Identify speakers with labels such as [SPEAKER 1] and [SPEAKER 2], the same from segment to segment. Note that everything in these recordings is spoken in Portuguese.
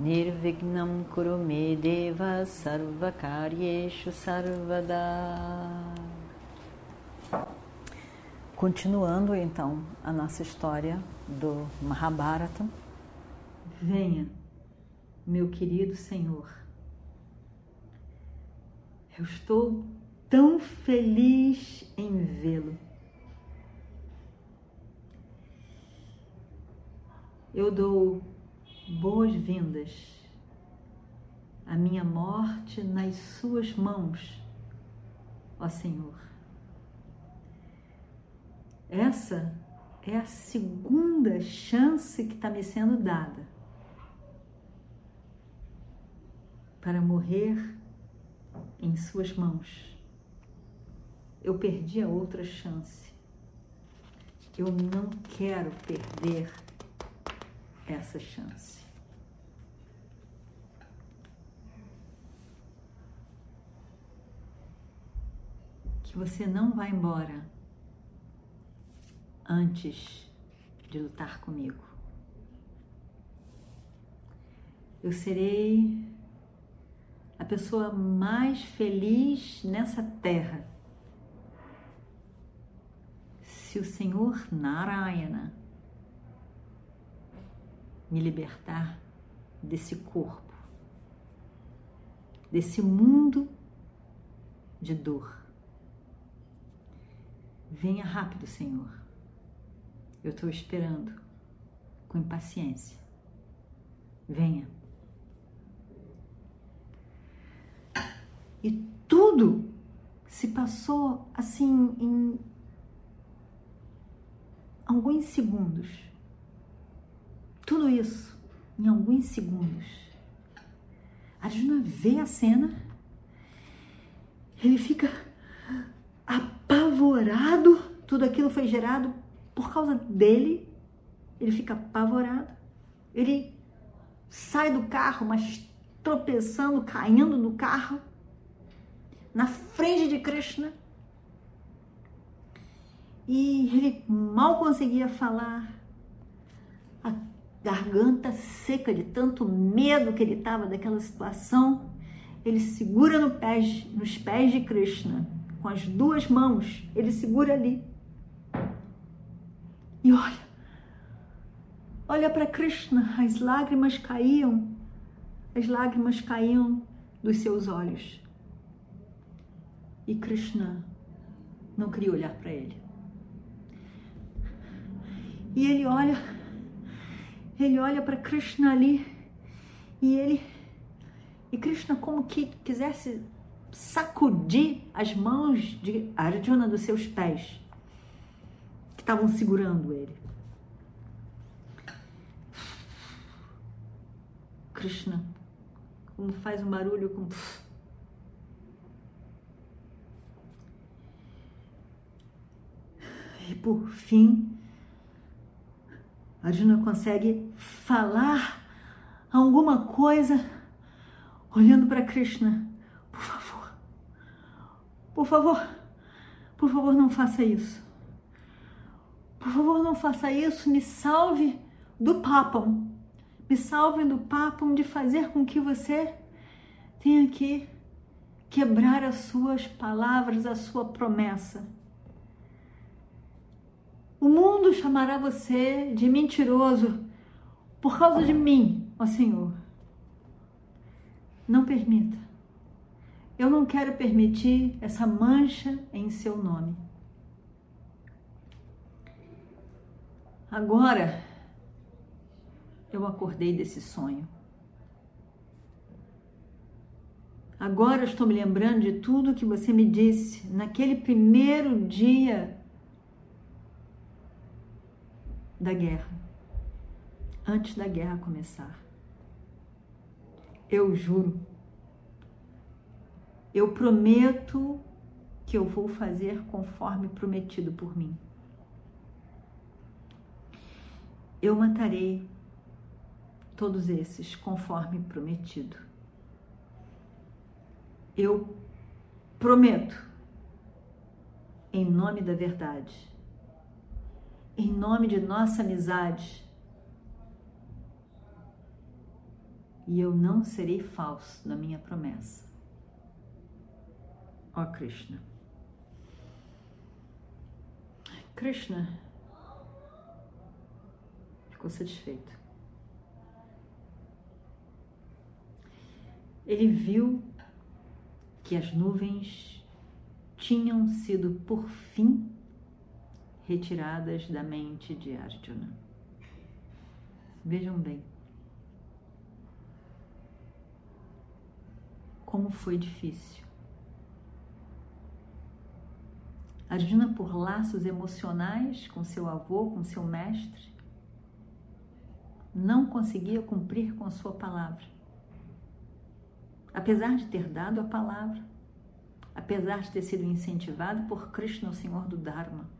[SPEAKER 1] Nirvignam Kurume Deva Sarvakaryeshu Sarvada Continuando então a nossa história do Mahabharata. Venha, meu querido Senhor. Eu estou tão feliz em vê-lo. Eu dou boas-vindas à minha morte nas Suas mãos, ó Senhor. Essa é a segunda chance que está me sendo dada para morrer em Suas mãos. Eu perdi a outra chance. Eu não quero perder essa chance. Que você não vá embora antes de lutar comigo. Eu serei a pessoa mais feliz nessa terra se o Senhor Narayana me libertar desse corpo, desse mundo de dor. Venha rápido, Senhor. Eu estou esperando com impaciência. Venha. E tudo se passou assim em alguns segundos. Tudo isso em alguns segundos. Arjuna vê a cena, ele fica apavorado. Tudo aquilo foi gerado por causa dele. Ele fica apavorado. Ele sai do carro, mas tropeçando, caindo do carro, na frente de Krishna. E ele mal conseguia falar, a garganta seca de tanto medo que ele estava daquela situação. Ele segura no pés, nos pés de Krishna, com as duas mãos, ele segura ali. E olha, olha para Krishna, as lágrimas caíam, as lágrimas caíam dos seus olhos. E Krishna não queria olhar para ele. E ele olha, ele olha para Krishna ali e ele e Krishna como que quisesse sacudir as mãos de Arjuna dos seus pés que estavam segurando ele. Krishna como faz um barulho com e por fim Arjuna consegue falar alguma coisa olhando para Krishna. Por favor, por favor, não faça isso. Por favor, não faça isso. Me salve do papam. Me salve do papam de fazer com que você tenha que quebrar as suas palavras, a sua promessa. O mundo chamará você de mentiroso por causa de mim, ó Senhor. Não permita. Eu não quero permitir essa mancha em seu nome. Agora eu acordei desse sonho. Agora estou me lembrando de tudo que você me disse naquele primeiro dia da guerra, antes da guerra começar. Eu juro Eu prometo que eu vou fazer conforme prometido por mim. Eu matarei todos esses conforme prometido. Eu prometo, em nome da verdade, em nome de nossa amizade, e eu não serei falso na minha promessa. Ó Krishna. Krishna ficou satisfeito. Ele viu que as nuvens tinham sido por fim retiradas da mente de Arjuna. Vejam bem como foi difícil Arjuna, por laços emocionais com seu avô, com seu mestre, não conseguia cumprir com a sua palavra. Apesar de ter dado a palavra, apesar de ter sido incentivado por Krishna, o Senhor do Dharma,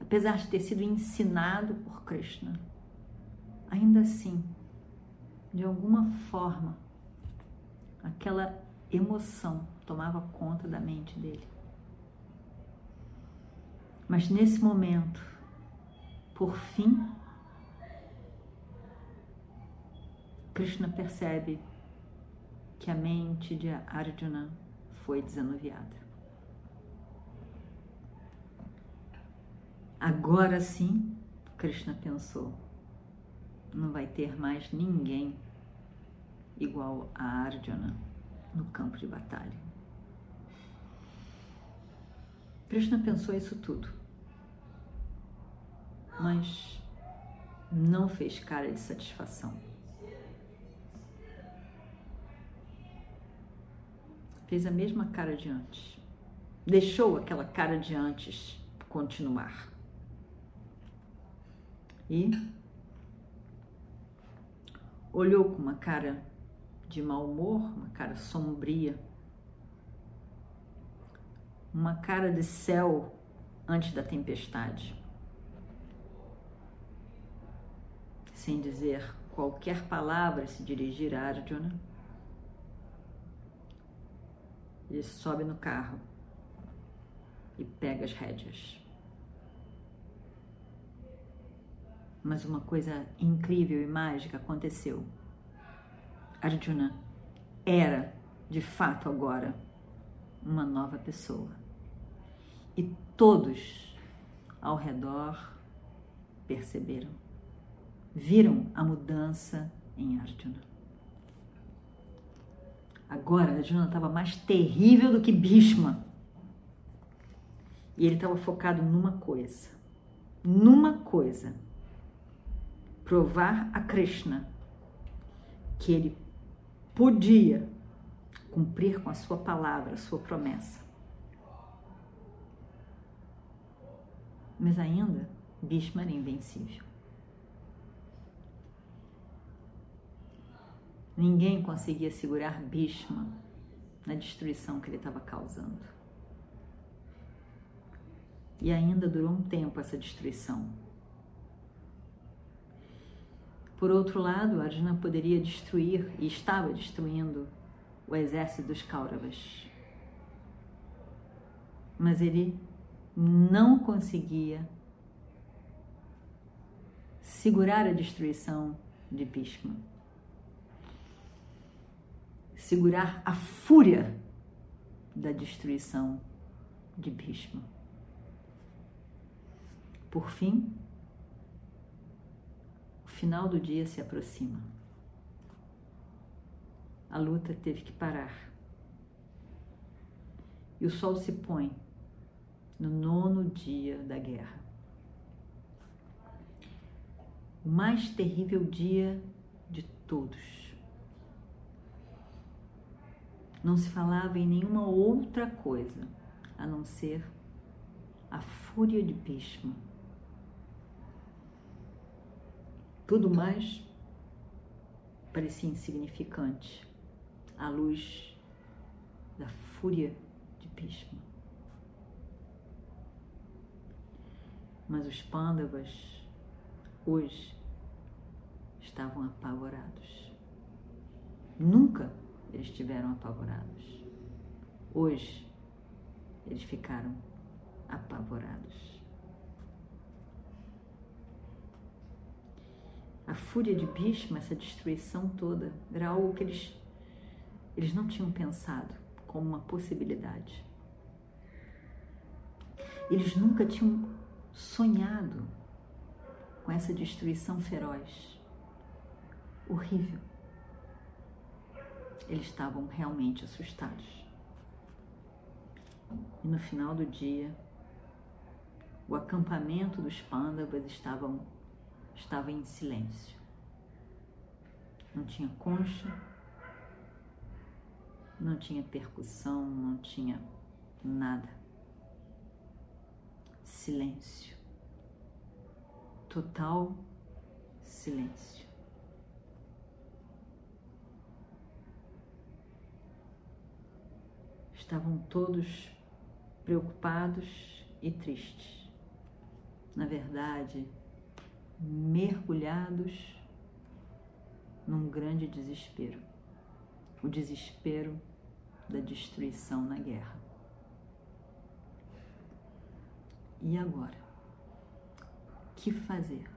[SPEAKER 1] apesar de ter sido ensinado por Krishna, ainda assim, de alguma forma, aquela emoção tomava conta da mente dele. Mas nesse momento, por fim, Krishna percebe que a mente de Arjuna foi desanuviada. Agora sim, Krishna pensou, não vai ter mais ninguém igual a Arjuna no campo de batalha. Krishna pensou isso tudo mas não fez cara de satisfação. Fez a mesma cara de antes. Deixou aquela cara de antes continuar. E olhou com uma cara de mau humor, uma cara sombria, uma cara de céu antes da tempestade. Sem dizer qualquer palavra se dirigir a Arjuna. Ele sobe no carro e pega as rédeas. Mas uma coisa incrível e mágica aconteceu. Arjuna era, de fato, agora uma nova pessoa. E todos ao redor perceberam viram a mudança em Arjuna. Agora, Arjuna estava mais terrível do que Bhishma. E ele estava focado numa coisa. Numa coisa. Provar a Krishna que ele podia cumprir com a sua palavra, a sua promessa. Mas ainda, Bhishma era invencível. Ninguém conseguia segurar Bhishma na destruição que ele estava causando. E ainda durou um tempo essa destruição. Por outro lado, Arjuna poderia destruir e estava destruindo o exército dos Kauravas. Mas ele não conseguia segurar a destruição de Bhishma segurar a fúria da destruição de Bhishma. Por fim, o final do dia se aproxima. A luta teve que parar. E o sol se põe no nono dia da guerra. O mais terrível dia de todos não se falava em nenhuma outra coisa a não ser a fúria de Bhishma. Tudo mais parecia insignificante à luz da fúria de Bhishma. Mas os Pandavas hoje estavam apavorados. Nunca eles estiveram apavorados. Hoje eles ficaram apavorados. A fúria de Bhishma, essa destruição toda, era algo que eles, eles não tinham pensado como uma possibilidade. Eles nunca tinham sonhado com essa destruição feroz, horrível. Eles estavam realmente assustados. E no final do dia, o acampamento dos pândavas estavam, estava em silêncio. Não tinha concha, não tinha percussão, não tinha nada. Silêncio. Total silêncio. Estavam todos preocupados e tristes. Na verdade, mergulhados num grande desespero o desespero da destruição na guerra. E agora? O que fazer?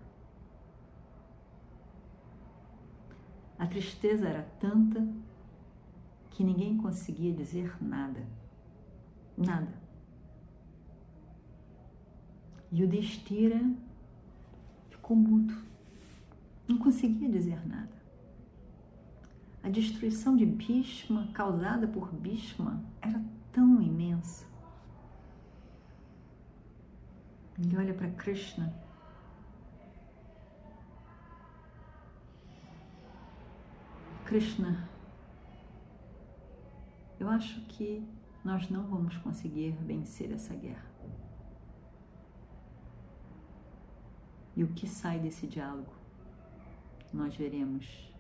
[SPEAKER 1] A tristeza era tanta que ninguém conseguia dizer nada. Nada. E o Destira ficou mudo. Não conseguia dizer nada. A destruição de Bhishma, causada por Bhishma, era tão imensa. Ele olha para Krishna. Krishna, eu acho que nós não vamos conseguir vencer essa guerra. E o que sai desse diálogo? Nós veremos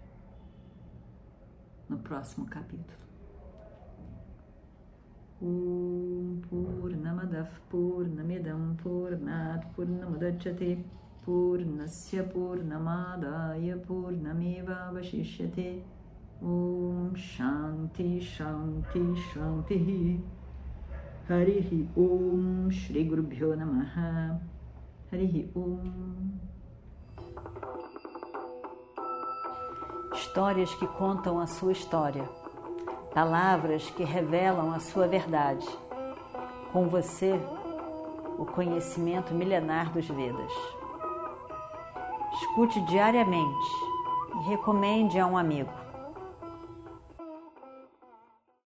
[SPEAKER 1] no próximo capítulo. Om Purnamadav Purnamidam Purnat Purnamudachyate Purnasya Purnamadaya Purnameva Vashishyate Om Shanti Shanti Shanti Harihi Om Shri Guru Bhyo Namaha Harihi Om histórias que contam a sua história, palavras que revelam a sua verdade. Com você, o conhecimento milenar dos Vedas. Escute diariamente e recomende a um amigo.